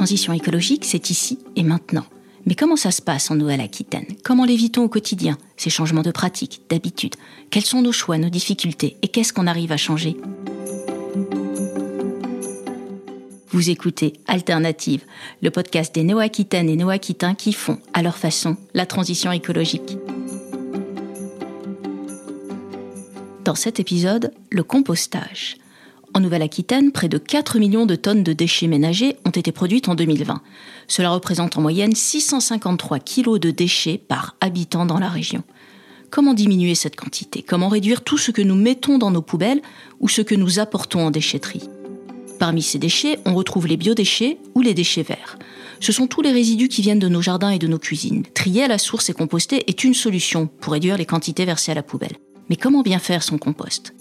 transition écologique, c'est ici et maintenant. Mais comment ça se passe en Nouvelle-Aquitaine? Comment l'évitons au quotidien, ces changements de pratiques, d'habitudes? Quels sont nos choix, nos difficultés Et qu'est-ce qu'on arrive à changer? Vous écoutez Alternative, le podcast des Néo-Aquitaines et Néo-Aquitains qui font, à leur façon, la transition écologique. Dans cet épisode, le compostage. En Nouvelle-Aquitaine, près de 4 millions de tonnes de déchets ménagers ont été produites en 2020. Cela représente en moyenne 653 kilos de déchets par habitant dans la région. Comment diminuer cette quantité? Comment réduire tout ce que nous mettons dans nos poubelles ou ce que nous apportons en déchetterie? Parmi ces déchets, on retrouve les biodéchets ou les déchets verts. Ce sont tous les résidus qui viennent de nos jardins et de nos cuisines. Trier à la source et composter est une solution pour réduire les quantités versées à la poubelle. Mais comment bien faire son compost?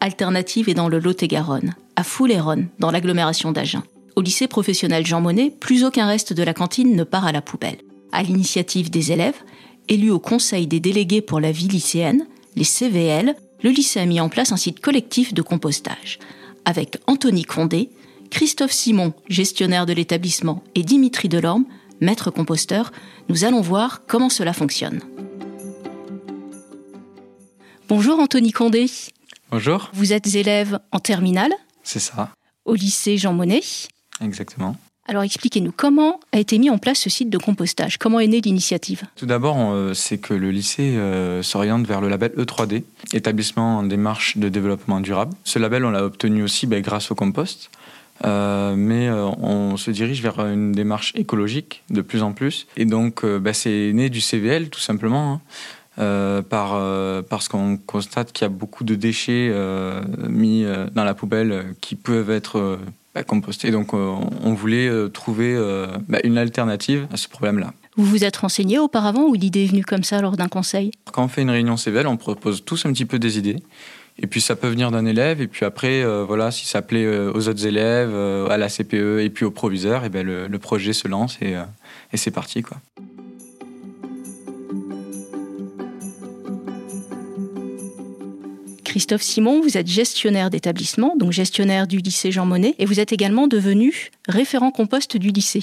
Alternative est dans le Lot-et-Garonne, à Fouléronne, dans l'agglomération d'Agen. Au lycée professionnel Jean Monnet, plus aucun reste de la cantine ne part à la poubelle. À l'initiative des élèves, élus au Conseil des délégués pour la vie lycéenne, les CVL, le lycée a mis en place un site collectif de compostage. Avec Anthony Condé, Christophe Simon, gestionnaire de l'établissement, et Dimitri Delorme, maître composteur, nous allons voir comment cela fonctionne. Bonjour Anthony Condé. Bonjour. Vous êtes élève en terminale C'est ça. Au lycée Jean Monnet Exactement. Alors expliquez-nous, comment a été mis en place ce site de compostage? Comment est née l'initiative? Tout d'abord, euh, c'est que le lycée euh, s'oriente vers le label E3D, établissement en démarche de développement durable. Ce label, on l'a obtenu aussi ben, grâce au compost. Euh, mais on se dirige vers une démarche écologique de plus en plus. Et donc, ben, c'est né du CVL, tout simplement. Hein. Euh, par, euh, parce qu'on constate qu'il y a beaucoup de déchets euh, mis dans la poubelle qui peuvent être bah, compostés. Donc on voulait trouver bah, une alternative à ce problème-là. Vous vous êtes renseigné auparavant ou l'idée est venue comme ça lors d'un conseil? Quand on fait une réunion CVL, on propose tous un petit peu des idées. Et puis ça peut venir d'un élève, et puis après, voilà, si ça plaît aux autres élèves, à la CPE et puis au proviseur, et ben le, projet se lance et, et c'est parti. quoi. Christophe Simon, vous êtes gestionnaire d'établissement, donc gestionnaire du lycée Jean Monnet, et vous êtes également devenu référent compost du lycée.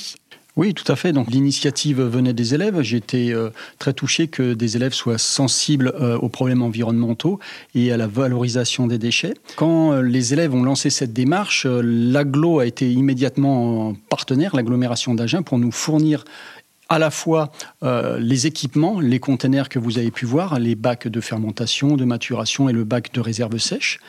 Oui, tout à fait. Donc l'initiative venait des élèves. J'étais euh, très touché que des élèves soient sensibles euh, aux problèmes environnementaux et à la valorisation des déchets. Quand euh, les élèves ont lancé cette démarche, l'aglo a été immédiatement partenaire, l'agglomération d'Agen, pour nous fournir à la fois euh, les équipements, les containers que vous avez pu voir, les bacs de fermentation, de maturation et le bac de réserve sèche,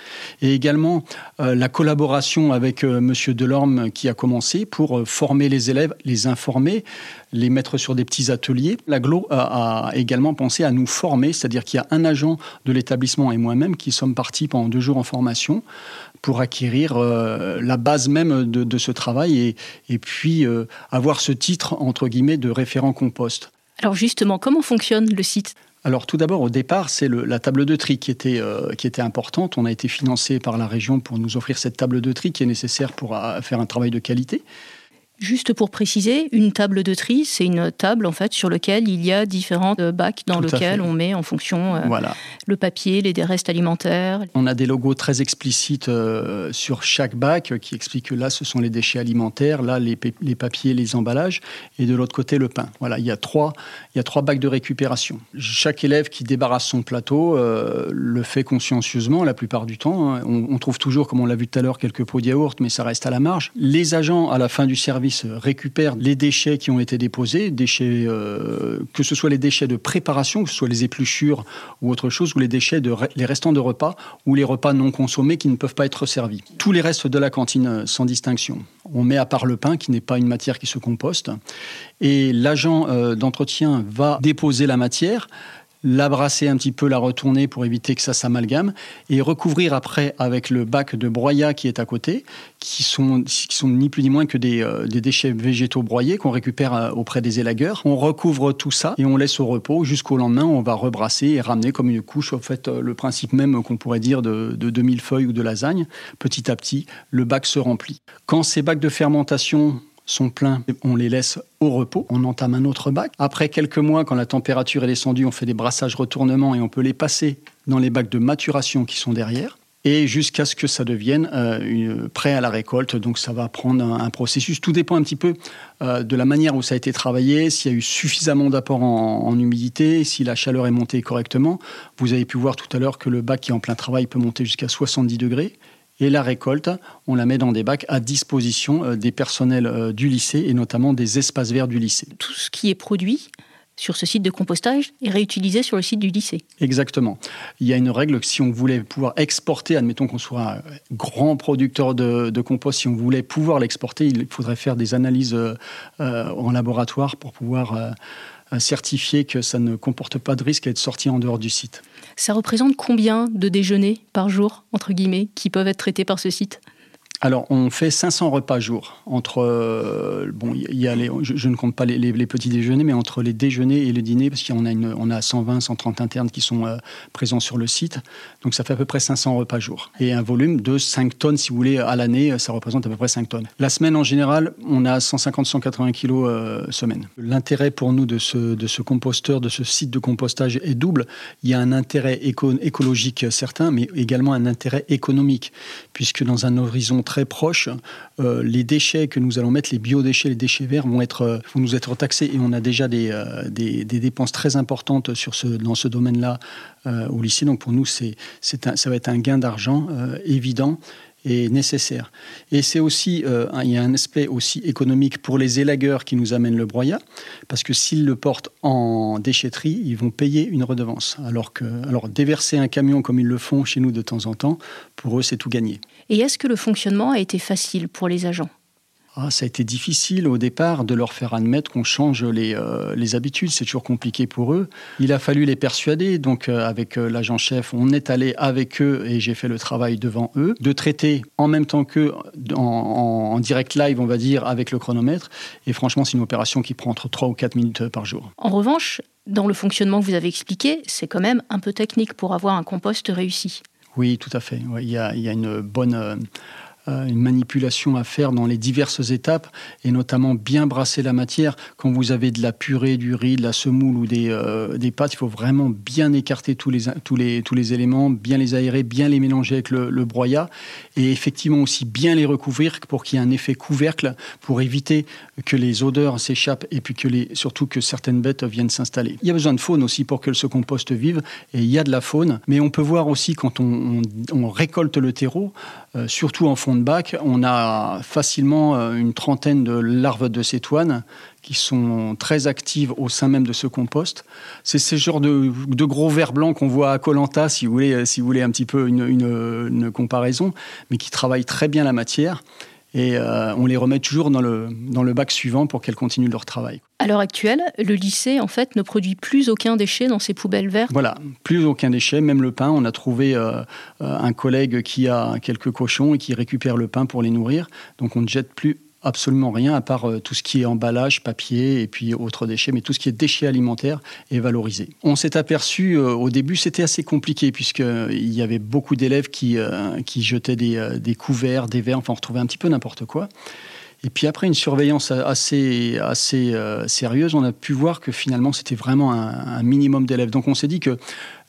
et également euh, la collaboration avec. Euh, Monsieur Delorme qui a commencé pour former les élèves, les informer, les mettre sur des petits ateliers. L'aglo a, a, également pensé à nous former, c'est-à-dire qu'il y a un agent de l'établissement et moi-même qui sommes partis pendant deux jours en formation pour acquérir euh, la base même de, ce travail et, et puis euh, avoir ce titre, entre guillemets, de référent compost. Alors justement, comment fonctionne le site? Alors tout d'abord, au départ, c'est la table de tri qui était, euh, qui était importante. On a été financé par la région pour nous offrir cette table de tri qui est nécessaire pour faire un travail de qualité. Juste pour préciser, une table de tri, c'est une table en fait sur laquelle il y a différents euh, bacs dans lesquels on met en fonction euh, le papier, les restes alimentaires. On a des logos très explicites euh, sur chaque bac qui expliquent que là ce sont les déchets alimentaires, là les, les papiers, les emballages, et de l'autre côté le pain. Voilà, il y a trois, il y a trois bacs de récupération. Chaque élève qui débarrasse son plateau le fait consciencieusement la plupart du temps. Hein. On, on trouve toujours, comme on l'a vu tout à l'heure, quelques pots de yaourt, mais ça reste à la marge. Les agents à la fin du service récupère les déchets qui ont été déposés, euh, que ce soit les déchets de préparation, que ce soit les épluchures ou autre chose, ou les déchets de les restants de repas ou les repas non consommés qui ne peuvent pas être servis. Tous les restes de la cantine euh, sans distinction. On met à part le pain qui n'est pas une matière qui se composte et l'agent euh, d'entretien va déposer la matière la brasser un petit peu, la retourner pour éviter que ça s'amalgame, et recouvrir après avec le bac de broyat qui est à côté, qui sont, qui sont ni plus ni moins que des, euh, déchets végétaux broyés qu'on récupère euh, auprès des élagueurs. On recouvre tout ça et on laisse au repos jusqu'au lendemain. On va rebrasser et ramener comme une couche, en fait, euh, le principe même qu'on pourrait dire de, de 2000 feuilles ou de lasagne. Petit à petit, le bac se remplit. Quand ces bacs de fermentation sont pleins, on les laisse au repos, on entame un autre bac. Après quelques mois, quand la température est descendue, on fait des brassages retournements et on peut les passer dans les bacs de maturation qui sont derrière. et jusqu'à ce que ça devienne une, prêt à la récolte. Donc ça va prendre un, processus. Tout dépend un petit peu de la manière où ça a été travaillé, s'il y a eu suffisamment d'apport en, en, humidité, si la chaleur est montée correctement. Vous avez pu voir tout à l'heure que le bac qui est en plein travail peut monter jusqu'à 70 degrés. Et la récolte, on la met dans des bacs à disposition euh, des personnels euh, du lycée et notamment des espaces verts du lycée. Tout ce qui est produit sur ce site de compostage est réutilisé sur le site du lycée. Exactement. Il y a une règle que si on voulait pouvoir exporter, admettons qu'on soit un grand producteur de, compost, si on voulait pouvoir l'exporter, il faudrait faire des analyses euh, en laboratoire pour pouvoir certifier que ça ne comporte pas de risque à être sorti en dehors du site. Ça représente combien de déjeuners par jour, entre guillemets, qui peuvent être traités par ce site? Alors, on fait 500 repas jour. Entre, euh, bon, y a les, je, ne compte pas les, petits déjeuners, mais entre les déjeuners et le dîner, parce qu'on a, on a 120, 130 internes qui sont euh, présents sur le site. Donc, ça fait à peu près 500 repas jour. Et un volume de 5 tonnes, si vous voulez, à l'année, ça représente à peu près 5 tonnes. La semaine, en général, on a 150-180 kilos euh, semaine. L'intérêt pour nous de ce, de ce composteur, de ce site de compostage est double. Il y a un intérêt écologique certain, mais également un intérêt économique, puisque dans un horizon très proche, euh, les déchets que nous allons mettre, les biodéchets, les déchets verts, vont, être, euh, vont nous être taxés et on a déjà des, euh, des, dépenses très importantes sur ce, dans ce domaine-là au lycée. Donc pour nous, c'est, c'est ça va être un gain d'argent évident est nécessaire. Et c'est aussi, il y a un aspect aussi économique pour les élagueurs qui nous amènent le broyat, parce que s'ils le portent en déchetterie, ils vont payer une redevance. Alors que, alors déverser un camion comme ils le font chez nous de temps en temps, pour eux, c'est tout gagné. Et est-ce que le fonctionnement a été facile pour les agents? Ah, ça a été difficile au départ de leur faire admettre qu'on change les, euh, les habitudes. C'est toujours compliqué pour eux. Il a fallu les persuader. Donc, euh, avec euh, l'agent chef, on est allé avec eux et j'ai fait le travail devant eux, de traiter en même temps qu'eux, en, en, direct live, on va dire, avec le chronomètre. Et franchement, c'est une opération qui prend entre 3 ou 4 minutes par jour. En revanche, dans le fonctionnement que vous avez expliqué, c'est quand même un peu technique pour avoir un compost réussi. Oui, tout à fait. il, y a, une bonne euh, une manipulation à faire dans les diverses étapes et notamment bien brasser la matière. Quand vous avez de la purée, du riz, de la semoule ou des, euh, des pâtes, il faut vraiment bien écarter tous les, tous, les, tous les éléments, bien les aérer, bien les mélanger avec le, le broyat et effectivement aussi bien les recouvrir pour qu'il y ait un effet couvercle pour éviter que les odeurs s'échappent et puis que les, surtout que certaines bêtes viennent s'installer. Il y a besoin de faune aussi pour que ce compost vive et il y a de la faune, mais on peut voir aussi quand on, on, récolte le terreau, euh, surtout en fond on a facilement euh, une trentaine de larves de cétoines qui sont très actives au sein même de ce compost. C'est ce genre de, gros vers blancs qu'on voit à Colanta, si vous voulez, si vous voulez un petit peu une, une, comparaison, mais qui travaillent très bien la matière. Et euh, on les remet toujours dans le, dans le bac suivant pour qu'elles continuent leur travail. À l'heure actuelle, le lycée en fait ne produit plus aucun déchet dans ses poubelles vertes. Voilà, plus aucun déchet, même le pain. On a trouvé euh, euh, un collègue qui a quelques cochons et qui récupère le pain pour les nourrir. Donc on ne jette plus absolument rien à part tout ce qui est emballage, papier et puis autres déchets, mais tout ce qui est déchets alimentaires est valorisé. On s'est aperçu au début, c'était assez compliqué puisqu'il y avait beaucoup d'élèves qui, qui jetaient des, des, couverts, des verres, enfin on retrouvait un petit peu n'importe quoi. Et puis après une surveillance assez, assez euh, sérieuse, on a pu voir que finalement c'était vraiment un, minimum d'élèves. Donc on s'est dit que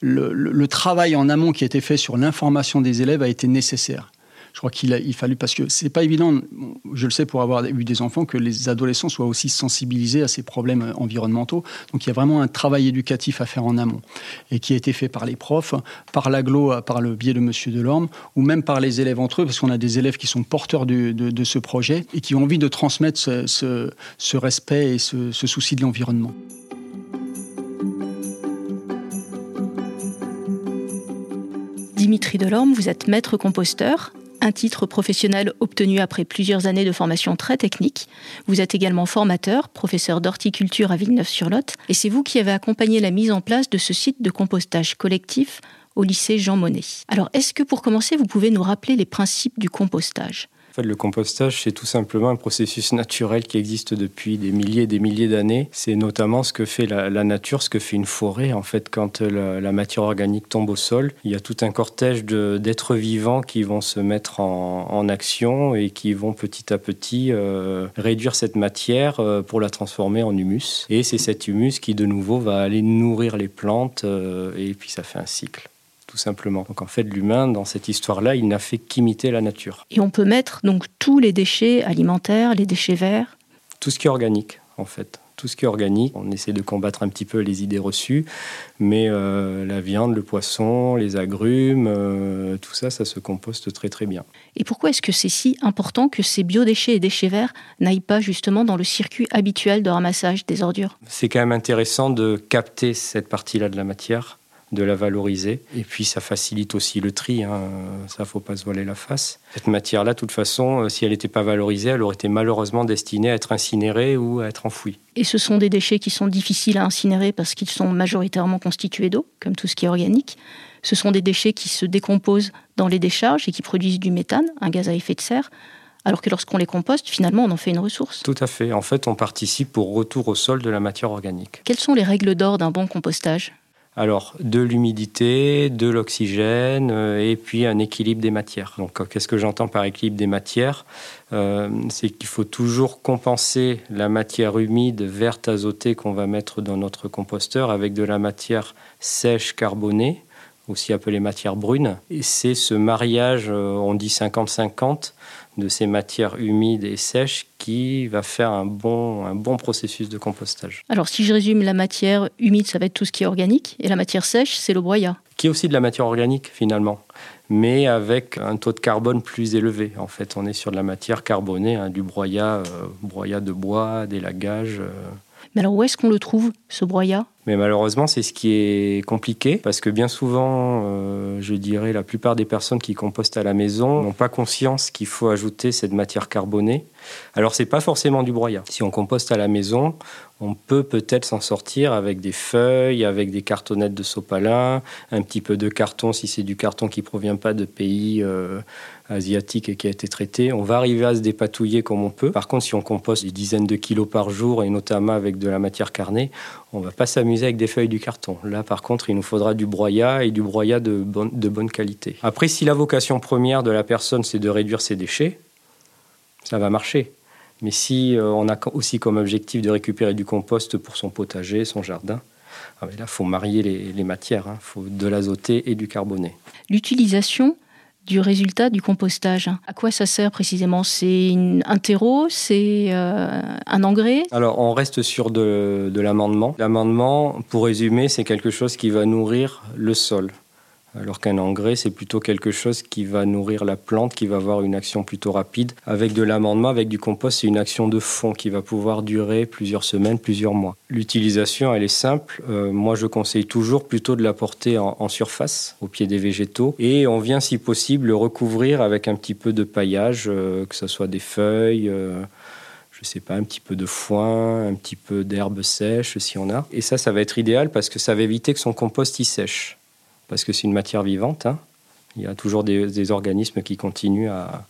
le, travail en amont qui a été fait sur l'information des élèves a été nécessaire je crois qu'il a il fallu parce que c'est pas évident, je le sais pour avoir eu des enfants, que les adolescents soient aussi sensibilisés à ces problèmes euh, environnementaux. Donc il y a vraiment un travail éducatif à faire en amont et qui a été fait par les profs, par l'aglo, euh, par le biais de Monsieur Delorme, ou même par les élèves entre eux, parce qu'on a des élèves qui sont porteurs de, ce projet et qui ont envie de transmettre ce, respect et ce souci de l'environnement. Dimitri Delorme, vous êtes maître composteur un titre professionnel obtenu après plusieurs années de formation très technique. Vous êtes également formateur, professeur d'horticulture à Villeneuve-sur-Lot, et c'est vous qui avez accompagné la mise en place de ce site de compostage collectif au lycée Jean Monnet. Alors, est-ce que pour commencer, vous pouvez nous rappeler les principes du compostage? Le compostage, c'est tout simplement un processus naturel qui existe depuis des milliers et des milliers d'années. C'est notamment ce que fait la, nature, ce que fait une forêt. En fait, quand la, matière organique tombe au sol, il y a tout un cortège d'êtres vivants qui vont se mettre en, action et qui vont petit à petit euh, réduire cette matière euh, pour la transformer en humus. Et c'est cet humus qui, de nouveau, va aller nourrir les plantes euh, et puis ça fait un cycle tout simplement. Donc en fait, l'humain, dans cette histoire-là, il n'a fait qu'imiter la nature. Et on peut mettre donc tous les déchets alimentaires, les déchets verts Tout ce qui est organique, en fait tout ce qui est organique. On essaie de combattre un petit peu les idées reçues, mais euh, la viande, le poisson, les agrumes, euh, tout ça, ça se composte très très bien. Et pourquoi est-ce que c'est si important que ces biodéchets et déchets verts n'aillent pas justement dans le circuit habituel de ramassage des ordures? C'est quand même intéressant de capter cette partie-là de la matière de la valoriser. Et puis ça facilite aussi le tri, hein. ça faut pas se voiler la face. Cette matière-là, de toute façon, euh, si elle n'était pas valorisée, elle aurait été malheureusement destinée à être incinérée ou à être enfouie. Et ce sont des déchets qui sont difficiles à incinérer parce qu'ils sont majoritairement constitués d'eau, comme tout ce qui est organique. Ce sont des déchets qui se décomposent dans les décharges et qui produisent du méthane, un gaz à effet de serre. Alors que lorsqu'on les composte, finalement, on en fait une ressource. Tout à fait. En fait, on participe au retour au sol de la matière organique. Quelles sont les règles d'or d'un bon compostage? Alors, de l'humidité, de l'oxygène euh, et puis un équilibre des matières. Donc, euh, qu'est-ce que j'entends par équilibre des matières euh, C'est qu'il faut toujours compenser la matière humide, verte, azotée qu'on va mettre dans notre composteur avec de la matière sèche, carbonée, aussi appelée matière brune. Et c'est ce mariage, on dit 50-50, de ces matières humides et sèches qui va faire un bon, un bon processus de compostage. Alors si je résume, la matière humide, ça va être tout ce qui est organique, et la matière sèche, c'est le broyat. Qui est aussi de la matière organique finalement, mais avec un taux de carbone plus élevé. En fait, on est sur de la matière carbonée, hein, du broyat, euh, broyat de bois, d'élagage. Euh. Mais alors où est-ce qu'on le trouve, ce broyat? Mais malheureusement, c'est ce qui est compliqué parce que bien souvent, euh, je dirais, la plupart des personnes qui compostent à la maison n'ont pas conscience qu'il faut ajouter cette matière carbonée. Alors, c'est pas forcément du broyat. Si on composte à la maison, on peut peut-être s'en sortir avec des feuilles, avec des cartonnettes de sopalin, un petit peu de carton si c'est du carton qui provient pas de pays euh, asiatiques et qui a été traité. On va arriver à se dépatouiller comme on peut. Par contre, si on composte des dizaines de kilos par jour et notamment avec de la matière carnée, on va pas s'amuser avec des feuilles du carton. Là, par contre, il nous faudra du broyat et du broyat de, de bonne qualité. Après, si la vocation première de la personne, c'est de réduire ses déchets, ça va marcher. Mais si euh, on a aussi comme objectif de récupérer du compost pour son potager, son jardin, ah ben là, il faut marier les, matières. Il hein. faut de l'azoté et du carboné. L'utilisation du résultat du compostage. À quoi ça sert précisément? C'est un terreau? C'est euh, un engrais? Alors, on reste sur de l'amendement. L'amendement, pour résumer, c'est quelque chose qui va nourrir le sol alors qu'un engrais, c'est plutôt quelque chose qui va nourrir la plante, qui va avoir une action plutôt rapide. Avec de l'amendement, avec du compost, c'est une action de fond qui va pouvoir durer plusieurs semaines, plusieurs mois. L'utilisation, elle est simple. Euh, moi, je conseille toujours plutôt de l'apporter en, en, surface, au pied des végétaux, et on vient, si possible, le recouvrir avec un petit peu de paillage, euh, que ce soit des feuilles. Euh, je sais pas, un petit peu de foin, un petit peu d'herbe sèche si on a. Et ça, ça va être idéal parce que ça va éviter que son compost y sèche parce que c'est une matière vivante. Hein. Il y a toujours des, organismes qui continuent à,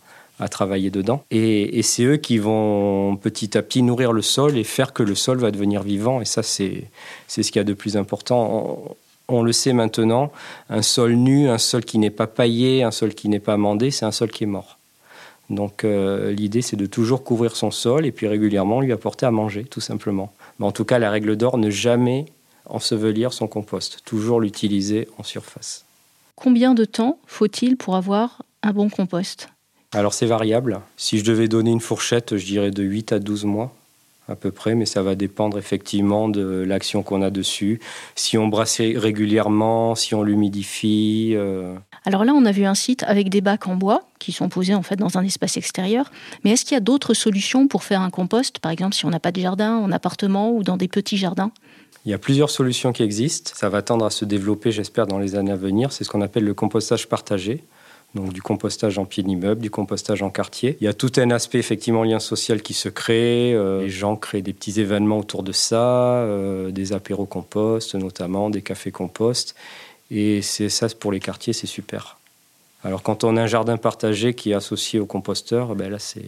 travailler dedans. Et, c'est eux qui vont petit à petit nourrir le sol et faire que le sol va devenir vivant. Et ça, c'est ce qu'il y a de plus important. On, le sait maintenant, un sol nu, un sol qui n'est pas paillé, un sol qui n'est pas amendé, c'est un sol qui est mort. Donc euh, l'idée, c'est de toujours couvrir son sol et puis régulièrement lui apporter à manger, tout simplement. En tout cas, la règle d'or, ne jamais ensevelir son compost, toujours l'utiliser en surface. Combien de temps faut-il pour avoir un bon compost? Alors c'est variable. Si je devais donner une fourchette, je dirais de 8 à 12 mois à peu près, mais ça va dépendre effectivement de l'action qu'on a dessus. Si on brasse régulièrement, si on l'humidifie. Euh. Alors là, on a vu un site avec des bacs en bois qui sont posés en fait dans un espace extérieur. Mais est-ce qu'il y a d'autres solutions pour faire un compost, par exemple si on n'a pas de jardin en appartement ou dans des petits jardins? Il y a plusieurs solutions qui existent. Ça va tendre à se développer, j'espère, dans les années à venir. C'est ce qu'on appelle le compostage partagé. Donc du compostage en pied d'immeuble, du compostage en quartier. Il y a tout un aspect effectivement lien social qui se crée. Euh, les gens créent des petits événements autour de ça, euh, des apéros compost notamment, des cafés compost. Et c'est ça pour les quartiers, c'est super. Alors quand on a un jardin partagé qui est associé au composteur, ben là c'est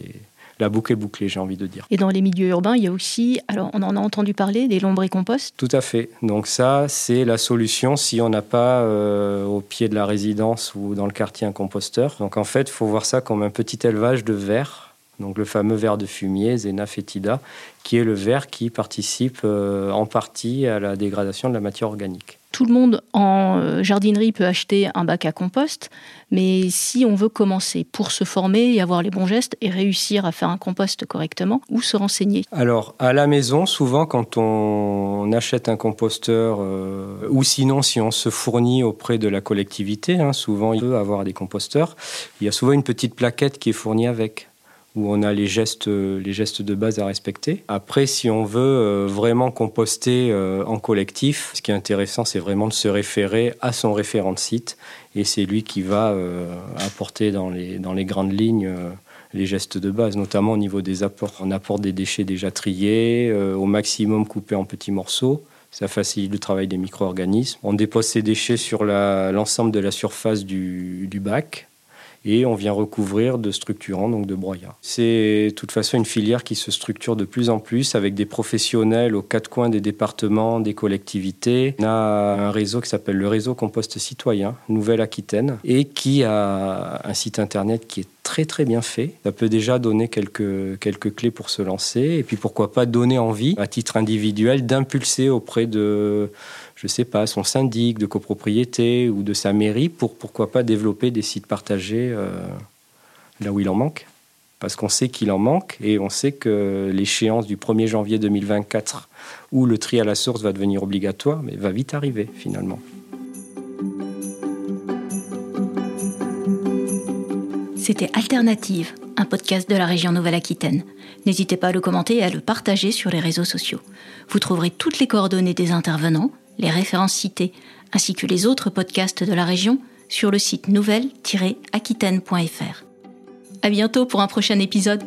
la boucle est bouclée, j'ai envie de dire. Et dans les milieux urbains, il y a aussi, alors on en a entendu parler, des lombricomposts Tout à fait. Donc ça, c'est la solution si on n'a pas euh, au pied de la résidence ou dans le quartier un composteur. Donc en fait, il faut voir ça comme un petit élevage de vers. Donc le fameux ver de fumier, Zena fetida, qui est le ver qui participe euh, en partie à la dégradation de la matière organique. Tout le monde en euh, jardinerie peut acheter un bac à compost, mais si on veut commencer pour se former et avoir les bons gestes et réussir à faire un compost correctement, où se renseigner? Alors, à la maison, souvent, quand on achète un composteur, euh, ou sinon, si on se fournit auprès de la collectivité, hein, souvent, il peut avoir des composteurs, il y a souvent une petite plaquette qui est fournie avec où on a les gestes, les gestes de base à respecter. Après, si on veut euh, vraiment composter euh, en collectif, ce qui est intéressant, c'est vraiment de se référer à son référent de site, et c'est lui qui va euh, apporter dans les, grandes lignes les gestes de base, notamment au niveau des apports. On apporte des déchets déjà triés, au maximum coupés en petits morceaux. Ça facilite le travail des micro-organismes. On dépose ces déchets sur l'ensemble de la surface du bac et on vient recouvrir de structurants, donc de broyats. C'est de toute façon une filière qui se structure de plus en plus avec des professionnels aux quatre coins des départements, des collectivités. On a un réseau qui s'appelle le réseau Compost Citoyen, Nouvelle-Aquitaine, et qui a un site internet qui est très très bien fait. Ça peut déjà donner quelques, quelques clés pour se lancer et puis pourquoi pas donner envie à titre individuel d'impulser auprès de je sais pas, son syndic de copropriété ou de sa mairie pour pourquoi pas développer des sites partagés euh, là où il en manque. Parce qu'on sait qu'il en manque et on sait que l'échéance du 1er janvier 2024 où le tri à la source va devenir obligatoire, mais va vite arriver finalement. C'était Alternative, un podcast de la région Nouvelle-Aquitaine. N'hésitez pas à le commenter et à le partager sur les réseaux sociaux. Vous trouverez toutes les coordonnées des intervenants les références citées, ainsi que les autres podcasts de la région sur le site nouvelle-aquitaine.fr. À bientôt pour un prochain épisode.